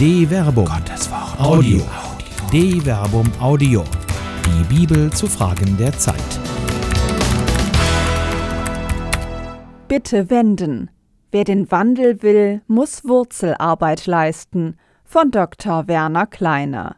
De Verbum. Gottes Wort. Audio. De Verbum Audio. Die Bibel zu Fragen der Zeit. Bitte wenden. Wer den Wandel will, muss Wurzelarbeit leisten. Von Dr. Werner Kleiner.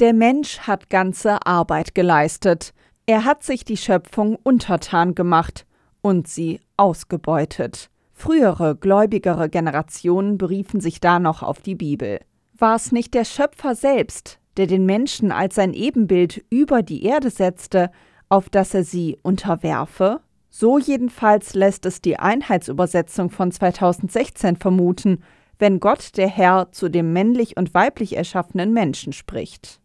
Der Mensch hat ganze Arbeit geleistet. Er hat sich die Schöpfung untertan gemacht und sie ausgebeutet. Frühere, gläubigere Generationen beriefen sich da noch auf die Bibel. War es nicht der Schöpfer selbst, der den Menschen als sein Ebenbild über die Erde setzte, auf dass er sie unterwerfe? So jedenfalls lässt es die Einheitsübersetzung von 2016 vermuten, wenn Gott der Herr zu dem männlich und weiblich erschaffenen Menschen spricht.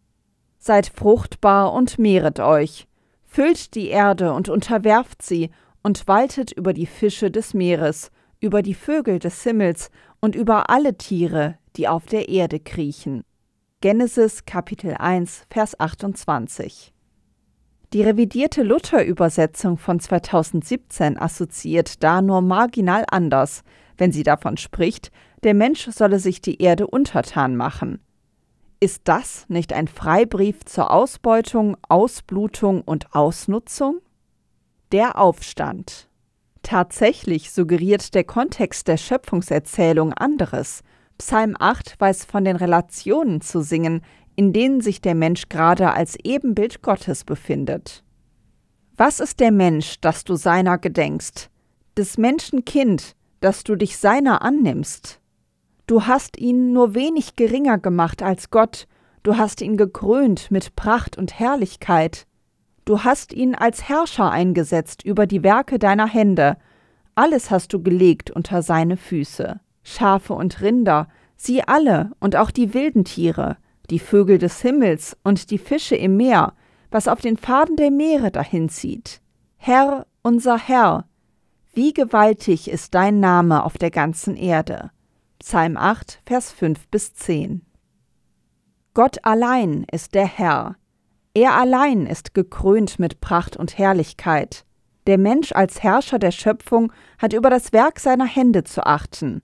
Seid fruchtbar und mehret euch, füllt die Erde und unterwerft sie und waltet über die Fische des Meeres, über die Vögel des Himmels und über alle Tiere, die auf der Erde kriechen. Genesis Kapitel 1, Vers 28. Die revidierte Luther-Übersetzung von 2017 assoziiert da nur marginal anders, wenn sie davon spricht, der Mensch solle sich die Erde untertan machen. Ist das nicht ein Freibrief zur Ausbeutung, Ausblutung und Ausnutzung? Der Aufstand. Tatsächlich suggeriert der Kontext der Schöpfungserzählung anderes. Psalm 8 weiß von den Relationen zu singen, in denen sich der Mensch gerade als Ebenbild Gottes befindet. Was ist der Mensch, dass du seiner gedenkst? Des Menschen Kind, dass du dich seiner annimmst? Du hast ihn nur wenig geringer gemacht als Gott, du hast ihn gekrönt mit Pracht und Herrlichkeit. Du hast ihn als Herrscher eingesetzt über die Werke deiner Hände. Alles hast du gelegt unter seine Füße. Schafe und Rinder, sie alle und auch die wilden Tiere, die Vögel des Himmels und die Fische im Meer, was auf den Pfaden der Meere dahinzieht. Herr, unser Herr, wie gewaltig ist dein Name auf der ganzen Erde. Psalm 8, Vers 5 bis 10. Gott allein ist der Herr, er allein ist gekrönt mit Pracht und Herrlichkeit. Der Mensch als Herrscher der Schöpfung hat über das Werk seiner Hände zu achten.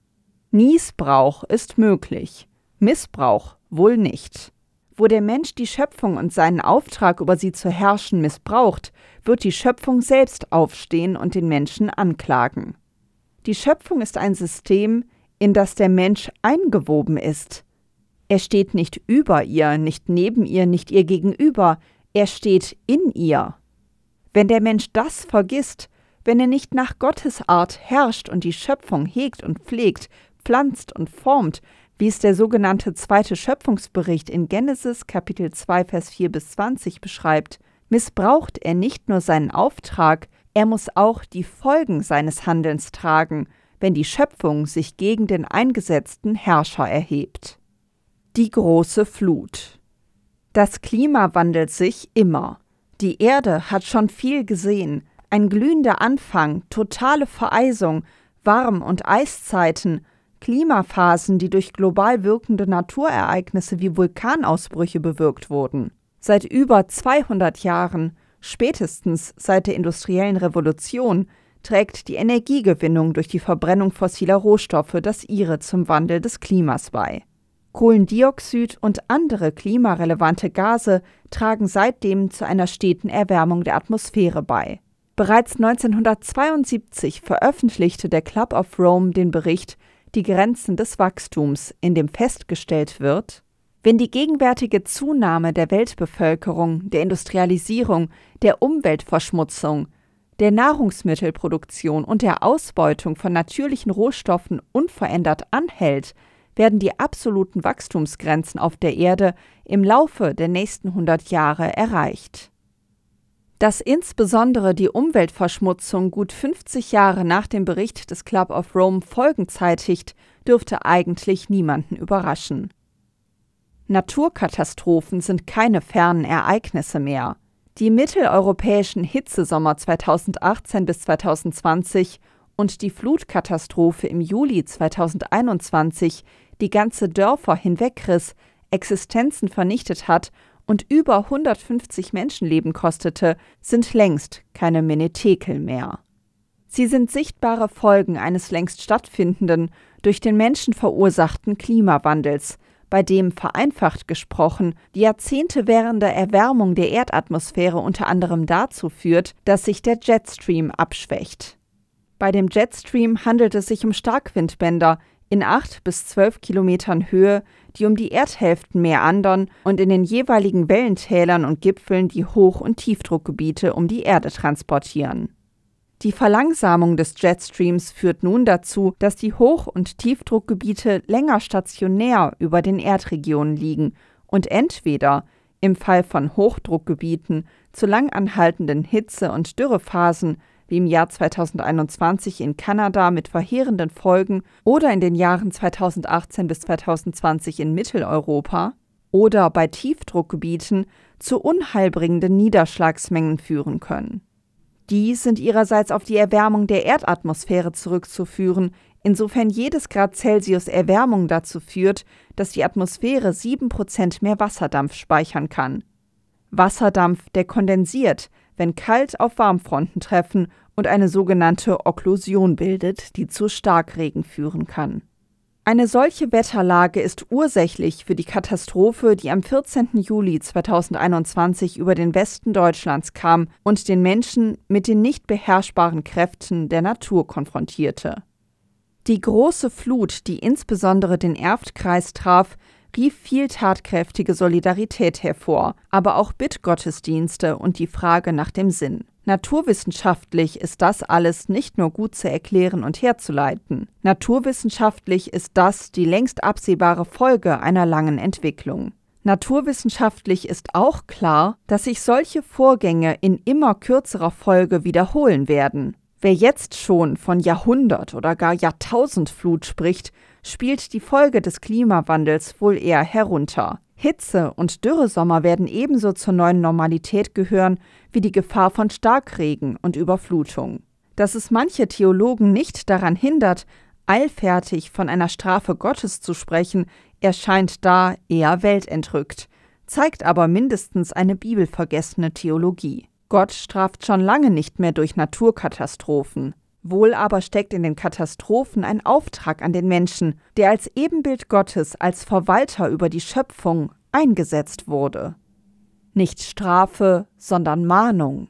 Niesbrauch ist möglich, Missbrauch wohl nicht. Wo der Mensch die Schöpfung und seinen Auftrag über sie zu herrschen missbraucht, wird die Schöpfung selbst aufstehen und den Menschen anklagen. Die Schöpfung ist ein System, in das der Mensch eingewoben ist. Er steht nicht über ihr, nicht neben ihr, nicht ihr gegenüber, er steht in ihr. Wenn der Mensch das vergisst, wenn er nicht nach Gottes Art herrscht und die Schöpfung hegt und pflegt, pflanzt und formt, wie es der sogenannte zweite Schöpfungsbericht in Genesis Kapitel 2 Vers 4 bis 20 beschreibt, missbraucht er nicht nur seinen Auftrag, er muss auch die Folgen seines Handelns tragen, wenn die Schöpfung sich gegen den eingesetzten Herrscher erhebt. Die große Flut. Das Klima wandelt sich immer. Die Erde hat schon viel gesehen. Ein glühender Anfang, totale Vereisung, Warm- und Eiszeiten, Klimaphasen, die durch global wirkende Naturereignisse wie Vulkanausbrüche bewirkt wurden. Seit über 200 Jahren, spätestens seit der industriellen Revolution, trägt die Energiegewinnung durch die Verbrennung fossiler Rohstoffe das ihre zum Wandel des Klimas bei. Kohlendioxid und andere klimarelevante Gase tragen seitdem zu einer steten Erwärmung der Atmosphäre bei. Bereits 1972 veröffentlichte der Club of Rome den Bericht Die Grenzen des Wachstums, in dem festgestellt wird, wenn die gegenwärtige Zunahme der Weltbevölkerung, der Industrialisierung, der Umweltverschmutzung, der Nahrungsmittelproduktion und der Ausbeutung von natürlichen Rohstoffen unverändert anhält, werden die absoluten Wachstumsgrenzen auf der Erde im Laufe der nächsten 100 Jahre erreicht. Dass insbesondere die Umweltverschmutzung gut 50 Jahre nach dem Bericht des Club of Rome Folgen zeitigt, dürfte eigentlich niemanden überraschen. Naturkatastrophen sind keine fernen Ereignisse mehr. Die mitteleuropäischen Hitzesommer 2018 bis 2020 und die Flutkatastrophe im Juli 2021 die ganze Dörfer hinwegriss, Existenzen vernichtet hat und über 150 Menschenleben kostete, sind längst keine Menetekel mehr. Sie sind sichtbare Folgen eines längst stattfindenden, durch den Menschen verursachten Klimawandels, bei dem vereinfacht gesprochen die Jahrzehnte währende Erwärmung der Erdatmosphäre unter anderem dazu führt, dass sich der Jetstream abschwächt. Bei dem Jetstream handelt es sich um Starkwindbänder in 8 bis 12 Kilometern Höhe, die um die Erdhälften meandern und in den jeweiligen Wellentälern und Gipfeln die Hoch- und Tiefdruckgebiete um die Erde transportieren. Die Verlangsamung des Jetstreams führt nun dazu, dass die Hoch- und Tiefdruckgebiete länger stationär über den Erdregionen liegen und entweder im Fall von Hochdruckgebieten zu langanhaltenden Hitze- und Dürrephasen wie im Jahr 2021 in Kanada mit verheerenden Folgen oder in den Jahren 2018 bis 2020 in Mitteleuropa oder bei Tiefdruckgebieten zu unheilbringenden Niederschlagsmengen führen können. Die sind ihrerseits auf die Erwärmung der Erdatmosphäre zurückzuführen, insofern jedes Grad Celsius Erwärmung dazu führt, dass die Atmosphäre 7% mehr Wasserdampf speichern kann. Wasserdampf, der kondensiert, wenn kalt auf Warmfronten treffen und eine sogenannte Okklusion bildet, die zu Starkregen führen kann. Eine solche Wetterlage ist ursächlich für die Katastrophe, die am 14. Juli 2021 über den Westen Deutschlands kam und den Menschen mit den nicht beherrschbaren Kräften der Natur konfrontierte. Die große Flut, die insbesondere den Erftkreis traf, rief viel tatkräftige Solidarität hervor, aber auch Bittgottesdienste und die Frage nach dem Sinn. Naturwissenschaftlich ist das alles nicht nur gut zu erklären und herzuleiten. Naturwissenschaftlich ist das die längst absehbare Folge einer langen Entwicklung. Naturwissenschaftlich ist auch klar, dass sich solche Vorgänge in immer kürzerer Folge wiederholen werden. Wer jetzt schon von Jahrhundert oder gar Jahrtausendflut spricht, spielt die Folge des Klimawandels wohl eher herunter. Hitze und Dürresommer werden ebenso zur neuen Normalität gehören wie die Gefahr von Starkregen und Überflutung. Dass es manche Theologen nicht daran hindert, eilfertig von einer Strafe Gottes zu sprechen, erscheint da eher weltentrückt, zeigt aber mindestens eine bibelvergessene Theologie. Gott straft schon lange nicht mehr durch Naturkatastrophen. Wohl aber steckt in den Katastrophen ein Auftrag an den Menschen, der als Ebenbild Gottes, als Verwalter über die Schöpfung eingesetzt wurde. Nicht Strafe, sondern Mahnung.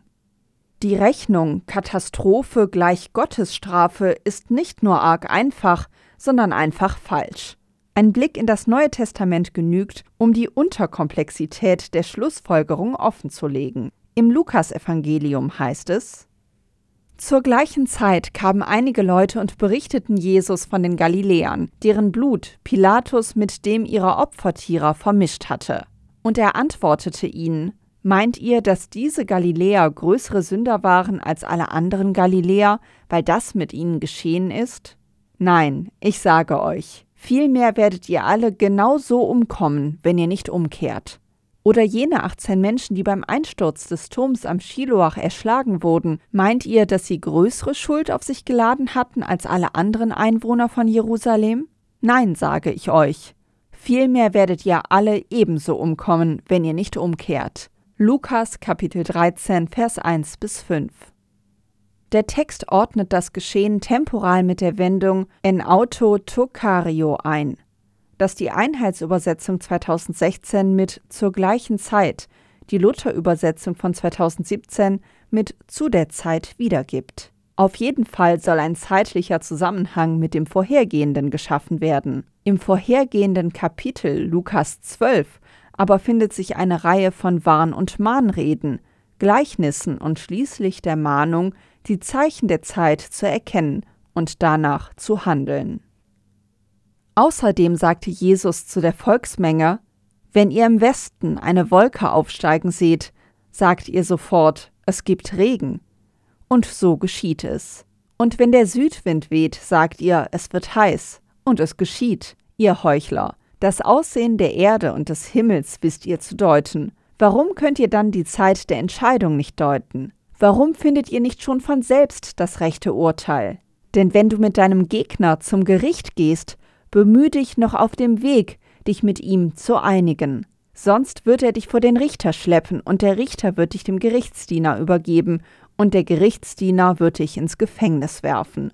Die Rechnung Katastrophe gleich Gottesstrafe ist nicht nur arg einfach, sondern einfach falsch. Ein Blick in das Neue Testament genügt, um die Unterkomplexität der Schlussfolgerung offenzulegen. Im Lukasevangelium heißt es, zur gleichen Zeit kamen einige Leute und berichteten Jesus von den Galiläern, deren Blut Pilatus mit dem ihrer Opfertiere vermischt hatte. Und er antwortete ihnen, Meint ihr, dass diese Galiläer größere Sünder waren als alle anderen Galiläer, weil das mit ihnen geschehen ist? Nein, ich sage euch, vielmehr werdet ihr alle genau so umkommen, wenn ihr nicht umkehrt. Oder jene 18 Menschen, die beim Einsturz des Turms am Schiloach erschlagen wurden, meint ihr, dass sie größere Schuld auf sich geladen hatten als alle anderen Einwohner von Jerusalem? Nein, sage ich euch. Vielmehr werdet ihr alle ebenso umkommen, wenn ihr nicht umkehrt. Lukas Kapitel 13, Vers 1 bis 5. Der Text ordnet das Geschehen temporal mit der Wendung en auto tocario ein das die Einheitsübersetzung 2016 mit zur gleichen Zeit, die Luther-Übersetzung von 2017 mit zu der Zeit wiedergibt. Auf jeden Fall soll ein zeitlicher Zusammenhang mit dem vorhergehenden geschaffen werden. Im vorhergehenden Kapitel Lukas 12 aber findet sich eine Reihe von Warn- und Mahnreden, Gleichnissen und schließlich der Mahnung, die Zeichen der Zeit zu erkennen und danach zu handeln. Außerdem sagte Jesus zu der Volksmenge, Wenn ihr im Westen eine Wolke aufsteigen seht, sagt ihr sofort, es gibt Regen. Und so geschieht es. Und wenn der Südwind weht, sagt ihr, es wird heiß. Und es geschieht, ihr Heuchler. Das Aussehen der Erde und des Himmels wisst ihr zu deuten. Warum könnt ihr dann die Zeit der Entscheidung nicht deuten? Warum findet ihr nicht schon von selbst das rechte Urteil? Denn wenn du mit deinem Gegner zum Gericht gehst, bemühe dich noch auf dem Weg, dich mit ihm zu einigen. Sonst wird er dich vor den Richter schleppen, und der Richter wird dich dem Gerichtsdiener übergeben, und der Gerichtsdiener wird dich ins Gefängnis werfen.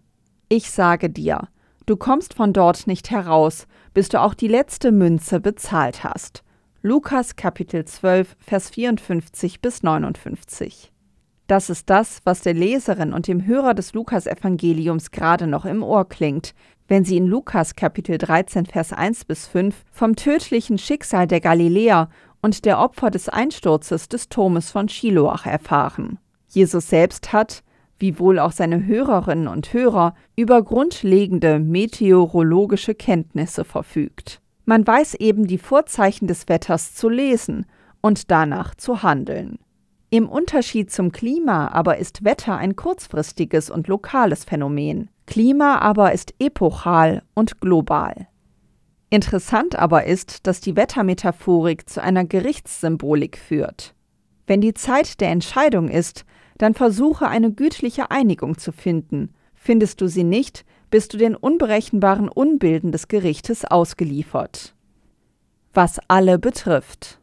Ich sage dir, Du kommst von dort nicht heraus, bis du auch die letzte Münze bezahlt hast. Lukas Kapitel 12, Vers 54 bis 59. Das ist das, was der Leserin und dem Hörer des Lukas-Evangeliums gerade noch im Ohr klingt, wenn sie in Lukas Kapitel 13, Vers 1 bis 5 vom tödlichen Schicksal der Galiläer und der Opfer des Einsturzes des Turmes von Shiloach erfahren. Jesus selbst hat, wie wohl auch seine Hörerinnen und Hörer, über grundlegende meteorologische Kenntnisse verfügt. Man weiß eben die Vorzeichen des Wetters zu lesen und danach zu handeln. Im Unterschied zum Klima aber ist Wetter ein kurzfristiges und lokales Phänomen. Klima aber ist epochal und global. Interessant aber ist, dass die Wettermetaphorik zu einer Gerichtssymbolik führt. Wenn die Zeit der Entscheidung ist, dann versuche eine gütliche Einigung zu finden. Findest du sie nicht, bist du den unberechenbaren Unbilden des Gerichtes ausgeliefert. Was alle betrifft.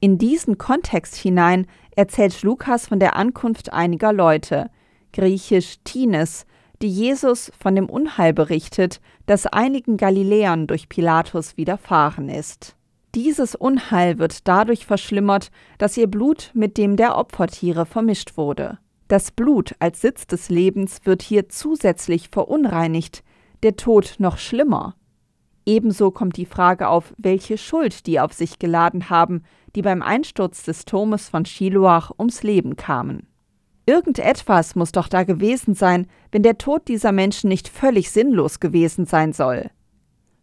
In diesen Kontext hinein erzählt Lukas von der Ankunft einiger Leute, griechisch Tines, die Jesus von dem Unheil berichtet, das einigen Galiläern durch Pilatus widerfahren ist. Dieses Unheil wird dadurch verschlimmert, dass ihr Blut mit dem der Opfertiere vermischt wurde. Das Blut als Sitz des Lebens wird hier zusätzlich verunreinigt, der Tod noch schlimmer. Ebenso kommt die Frage auf, welche Schuld die auf sich geladen haben, die beim Einsturz des Turmes von Shiloach ums Leben kamen. Irgendetwas muss doch da gewesen sein, wenn der Tod dieser Menschen nicht völlig sinnlos gewesen sein soll.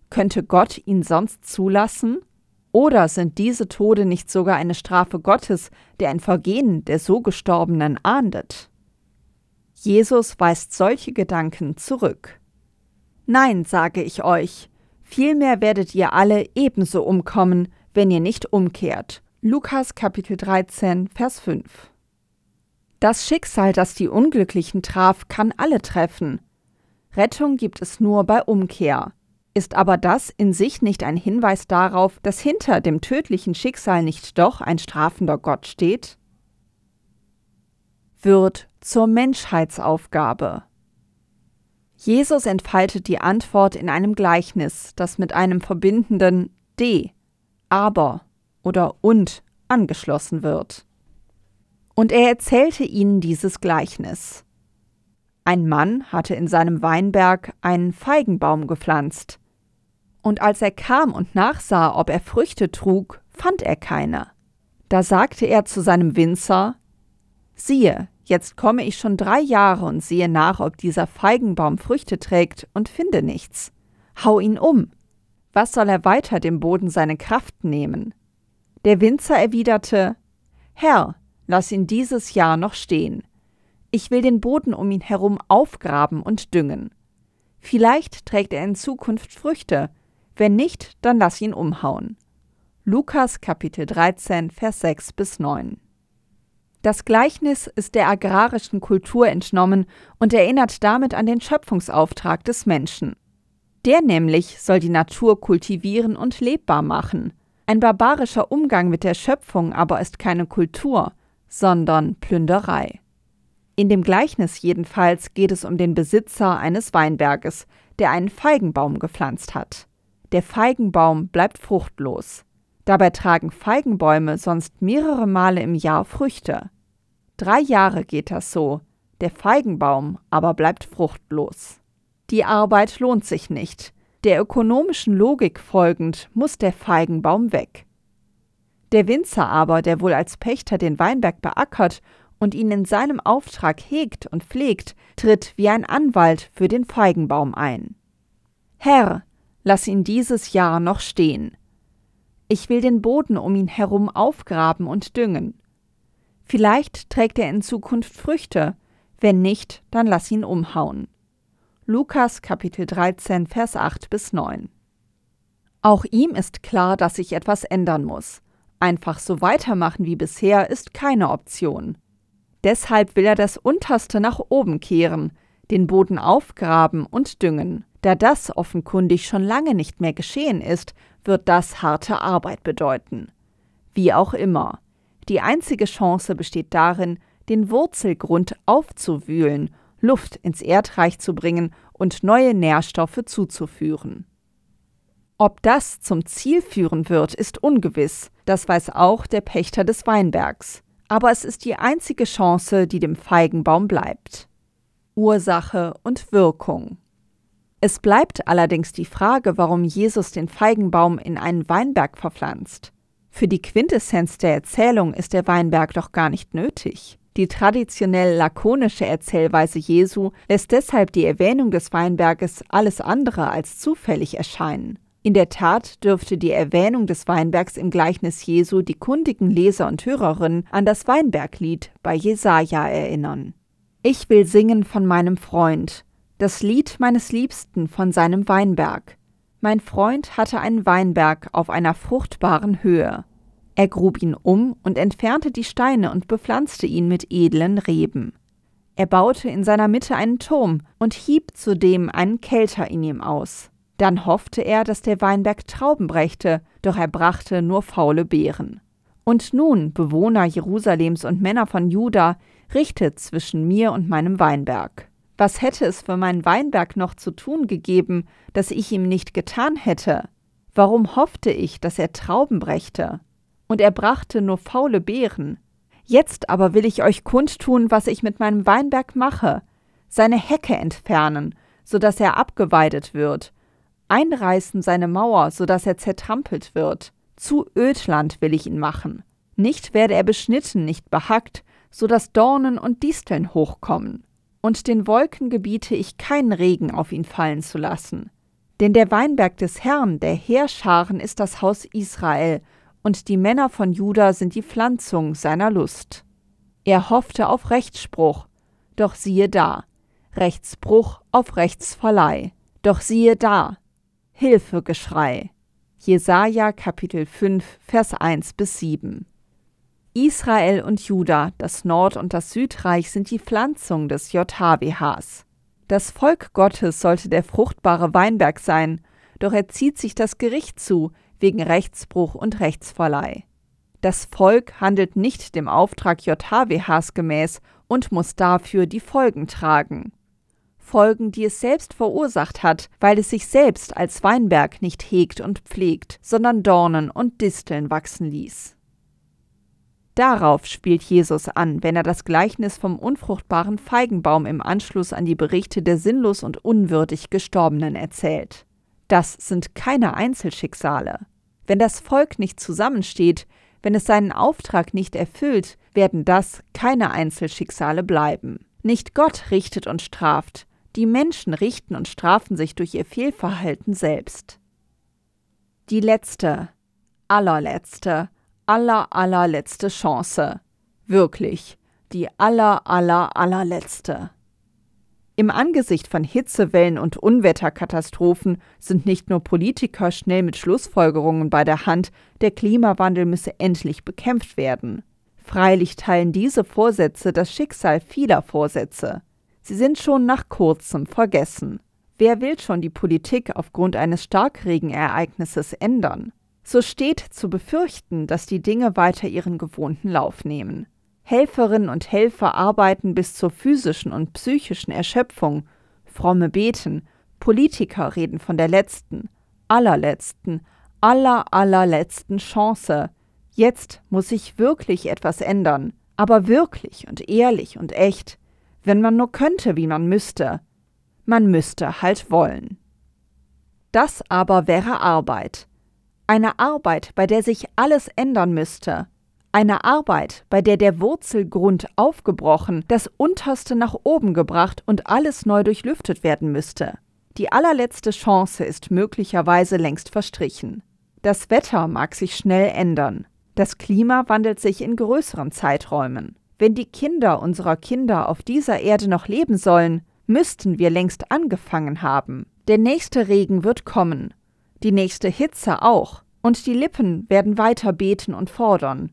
Könnte Gott ihn sonst zulassen? Oder sind diese Tode nicht sogar eine Strafe Gottes, der ein Vergehen der so Gestorbenen ahndet? Jesus weist solche Gedanken zurück. Nein, sage ich euch, vielmehr werdet ihr alle ebenso umkommen, wenn ihr nicht umkehrt. Lukas Kapitel 13, Vers 5. Das Schicksal, das die Unglücklichen traf, kann alle treffen. Rettung gibt es nur bei Umkehr. Ist aber das in sich nicht ein Hinweis darauf, dass hinter dem tödlichen Schicksal nicht doch ein strafender Gott steht? Wird zur Menschheitsaufgabe. Jesus entfaltet die Antwort in einem Gleichnis, das mit einem verbindenden de, aber oder und angeschlossen wird. Und er erzählte ihnen dieses Gleichnis. Ein Mann hatte in seinem Weinberg einen Feigenbaum gepflanzt. Und als er kam und nachsah, ob er Früchte trug, fand er keine. Da sagte er zu seinem Winzer Siehe, jetzt komme ich schon drei Jahre und sehe nach, ob dieser Feigenbaum Früchte trägt, und finde nichts. Hau ihn um. Was soll er weiter dem Boden seine Kraft nehmen? Der Winzer erwiderte Herr, lass ihn dieses Jahr noch stehen. Ich will den Boden um ihn herum aufgraben und düngen. Vielleicht trägt er in Zukunft Früchte, wenn nicht, dann lass ihn umhauen. Lukas Kapitel 13, Vers 6 bis 9. Das Gleichnis ist der agrarischen Kultur entnommen und erinnert damit an den Schöpfungsauftrag des Menschen. Der nämlich soll die Natur kultivieren und lebbar machen. Ein barbarischer Umgang mit der Schöpfung aber ist keine Kultur, sondern Plünderei. In dem Gleichnis jedenfalls geht es um den Besitzer eines Weinberges, der einen Feigenbaum gepflanzt hat. Der Feigenbaum bleibt fruchtlos. Dabei tragen Feigenbäume sonst mehrere Male im Jahr Früchte. Drei Jahre geht das so, der Feigenbaum aber bleibt fruchtlos. Die Arbeit lohnt sich nicht. Der ökonomischen Logik folgend muss der Feigenbaum weg. Der Winzer aber, der wohl als Pächter den Weinberg beackert und ihn in seinem Auftrag hegt und pflegt, tritt wie ein Anwalt für den Feigenbaum ein. Herr, lass ihn dieses Jahr noch stehen. Ich will den Boden um ihn herum aufgraben und düngen. Vielleicht trägt er in Zukunft Früchte, wenn nicht, dann lass ihn umhauen. Lukas Kapitel 13, Vers 8 bis 9. Auch ihm ist klar, dass sich etwas ändern muss. Einfach so weitermachen wie bisher ist keine Option. Deshalb will er das Unterste nach oben kehren, den Boden aufgraben und düngen. Da das offenkundig schon lange nicht mehr geschehen ist, wird das harte Arbeit bedeuten. Wie auch immer. Die einzige Chance besteht darin, den Wurzelgrund aufzuwühlen, Luft ins Erdreich zu bringen und neue Nährstoffe zuzuführen. Ob das zum Ziel führen wird, ist ungewiss, das weiß auch der Pächter des Weinbergs. Aber es ist die einzige Chance, die dem Feigenbaum bleibt. Ursache und Wirkung. Es bleibt allerdings die Frage, warum Jesus den Feigenbaum in einen Weinberg verpflanzt. Für die Quintessenz der Erzählung ist der Weinberg doch gar nicht nötig. Die traditionell lakonische Erzählweise Jesu lässt deshalb die Erwähnung des Weinberges alles andere als zufällig erscheinen. In der Tat dürfte die Erwähnung des Weinbergs im Gleichnis Jesu die kundigen Leser und Hörerinnen an das Weinberglied bei Jesaja erinnern. Ich will singen von meinem Freund, das Lied meines Liebsten von seinem Weinberg. Mein Freund hatte einen Weinberg auf einer fruchtbaren Höhe. Er grub ihn um und entfernte die Steine und bepflanzte ihn mit edlen Reben. Er baute in seiner Mitte einen Turm und hieb zudem einen Kelter in ihm aus. Dann hoffte er, dass der Weinberg Trauben brächte, doch er brachte nur faule Beeren. Und nun, Bewohner Jerusalems und Männer von Juda, richtet zwischen mir und meinem Weinberg. Was hätte es für meinen Weinberg noch zu tun gegeben, das ich ihm nicht getan hätte? Warum hoffte ich, dass er Trauben brächte? Und er brachte nur faule Beeren. Jetzt aber will ich euch kundtun, was ich mit meinem Weinberg mache, seine Hecke entfernen, so dass er abgeweidet wird, einreißen seine Mauer, so dass er zertrampelt wird. Zu Ödland will ich ihn machen. Nicht werde er beschnitten, nicht behackt, so dass Dornen und Disteln hochkommen. Und den Wolken gebiete ich keinen Regen auf ihn fallen zu lassen. Denn der Weinberg des Herrn, der Heerscharen, ist das Haus Israel, und die Männer von Juda sind die Pflanzung seiner Lust. Er hoffte auf Rechtsspruch, doch siehe da, Rechtsbruch auf Rechtsverleih. Doch siehe da, Hilfegeschrei. Jesaja Kapitel 5, Vers 1 bis 7. Israel und Juda, das Nord- und das Südreich, sind die Pflanzung des JHWHs. Das Volk Gottes sollte der fruchtbare Weinberg sein, doch er zieht sich das Gericht zu, wegen Rechtsbruch und Rechtsverleih. Das Volk handelt nicht dem Auftrag JHWHs gemäß und muss dafür die Folgen tragen. Folgen, die es selbst verursacht hat, weil es sich selbst als Weinberg nicht hegt und pflegt, sondern Dornen und Disteln wachsen ließ. Darauf spielt Jesus an, wenn er das Gleichnis vom unfruchtbaren Feigenbaum im Anschluss an die Berichte der sinnlos und unwürdig Gestorbenen erzählt. Das sind keine Einzelschicksale. Wenn das Volk nicht zusammensteht, wenn es seinen Auftrag nicht erfüllt, werden das keine Einzelschicksale bleiben. Nicht Gott richtet und straft, die Menschen richten und strafen sich durch ihr Fehlverhalten selbst. Die letzte, allerletzte, aller allerletzte Chance. Wirklich, die aller aller allerletzte. Im Angesicht von Hitzewellen und Unwetterkatastrophen sind nicht nur Politiker schnell mit Schlussfolgerungen bei der Hand, der Klimawandel müsse endlich bekämpft werden. Freilich teilen diese Vorsätze das Schicksal vieler Vorsätze. Sie sind schon nach kurzem vergessen. Wer will schon die Politik aufgrund eines Starkregenereignisses ändern? So steht zu befürchten, dass die Dinge weiter ihren gewohnten Lauf nehmen. Helferinnen und Helfer arbeiten bis zur physischen und psychischen Erschöpfung, fromme beten, Politiker reden von der letzten, allerletzten, aller allerletzten Chance. Jetzt muss sich wirklich etwas ändern, aber wirklich und ehrlich und echt wenn man nur könnte, wie man müsste. Man müsste halt wollen. Das aber wäre Arbeit. Eine Arbeit, bei der sich alles ändern müsste. Eine Arbeit, bei der der Wurzelgrund aufgebrochen, das Unterste nach oben gebracht und alles neu durchlüftet werden müsste. Die allerletzte Chance ist möglicherweise längst verstrichen. Das Wetter mag sich schnell ändern. Das Klima wandelt sich in größeren Zeiträumen. Wenn die Kinder unserer Kinder auf dieser Erde noch leben sollen, müssten wir längst angefangen haben. Der nächste Regen wird kommen, die nächste Hitze auch, und die Lippen werden weiter beten und fordern.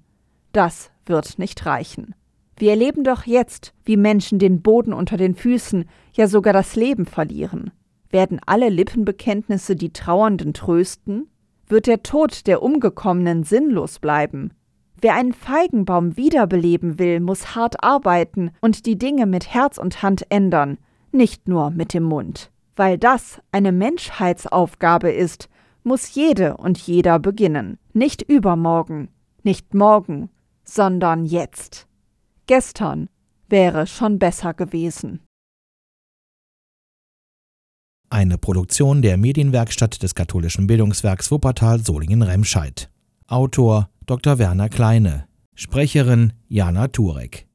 Das wird nicht reichen. Wir erleben doch jetzt, wie Menschen den Boden unter den Füßen, ja sogar das Leben verlieren. Werden alle Lippenbekenntnisse die Trauernden trösten? Wird der Tod der Umgekommenen sinnlos bleiben? Wer einen Feigenbaum wiederbeleben will, muss hart arbeiten und die Dinge mit Herz und Hand ändern, nicht nur mit dem Mund. Weil das eine Menschheitsaufgabe ist, muss jede und jeder beginnen. Nicht übermorgen, nicht morgen, sondern jetzt. Gestern wäre schon besser gewesen. Eine Produktion der Medienwerkstatt des katholischen Bildungswerks Wuppertal Solingen-Remscheid. Autor Dr. Werner Kleine. Sprecherin Jana Turek.